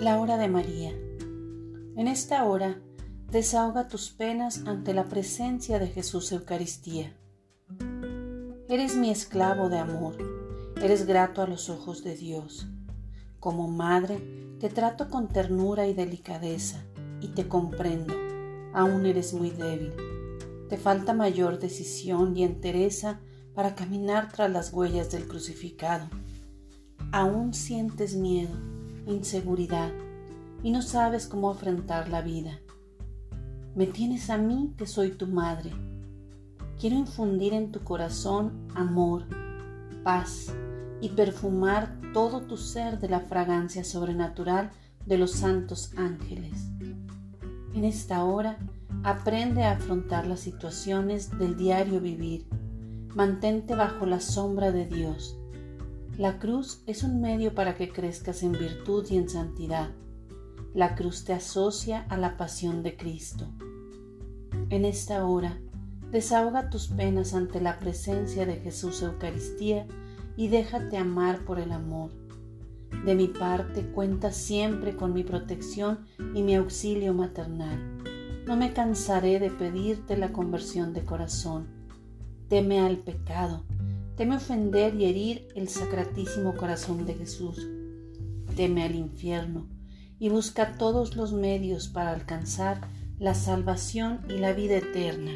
Ternura de María. En esta hora, desahoga tus penas ante la presencia de Jesús Eucaristía. Eres mi esclavo de amor, eres grato a los ojos de Dios. Como madre, te trato con ternura y delicadeza y te comprendo, aún eres muy débil. Te falta mayor decisión y entereza para caminar tras las huellas del crucificado. Aún sientes miedo, inseguridad y no sabes cómo afrontar la vida. Me tienes a mí que soy tu madre. Quiero infundir en tu corazón amor, paz y perfumar todo tu ser de la fragancia sobrenatural de los santos ángeles. En esta hora, aprende a afrontar las situaciones del diario vivir. Mantente bajo la sombra de Dios. La cruz es un medio para que crezcas en virtud y en santidad. La cruz te asocia a la pasión de Cristo. En esta hora, desahoga tus penas ante la presencia de Jesús Eucaristía y déjate amar por el amor. De mi parte, cuenta siempre con mi protección y mi auxilio maternal. No me cansaré de pedirte la conversión de corazón. Teme al pecado, teme ofender y herir el sacratísimo corazón de Jesús. Teme al infierno y busca todos los medios para alcanzar la salvación y la vida eterna.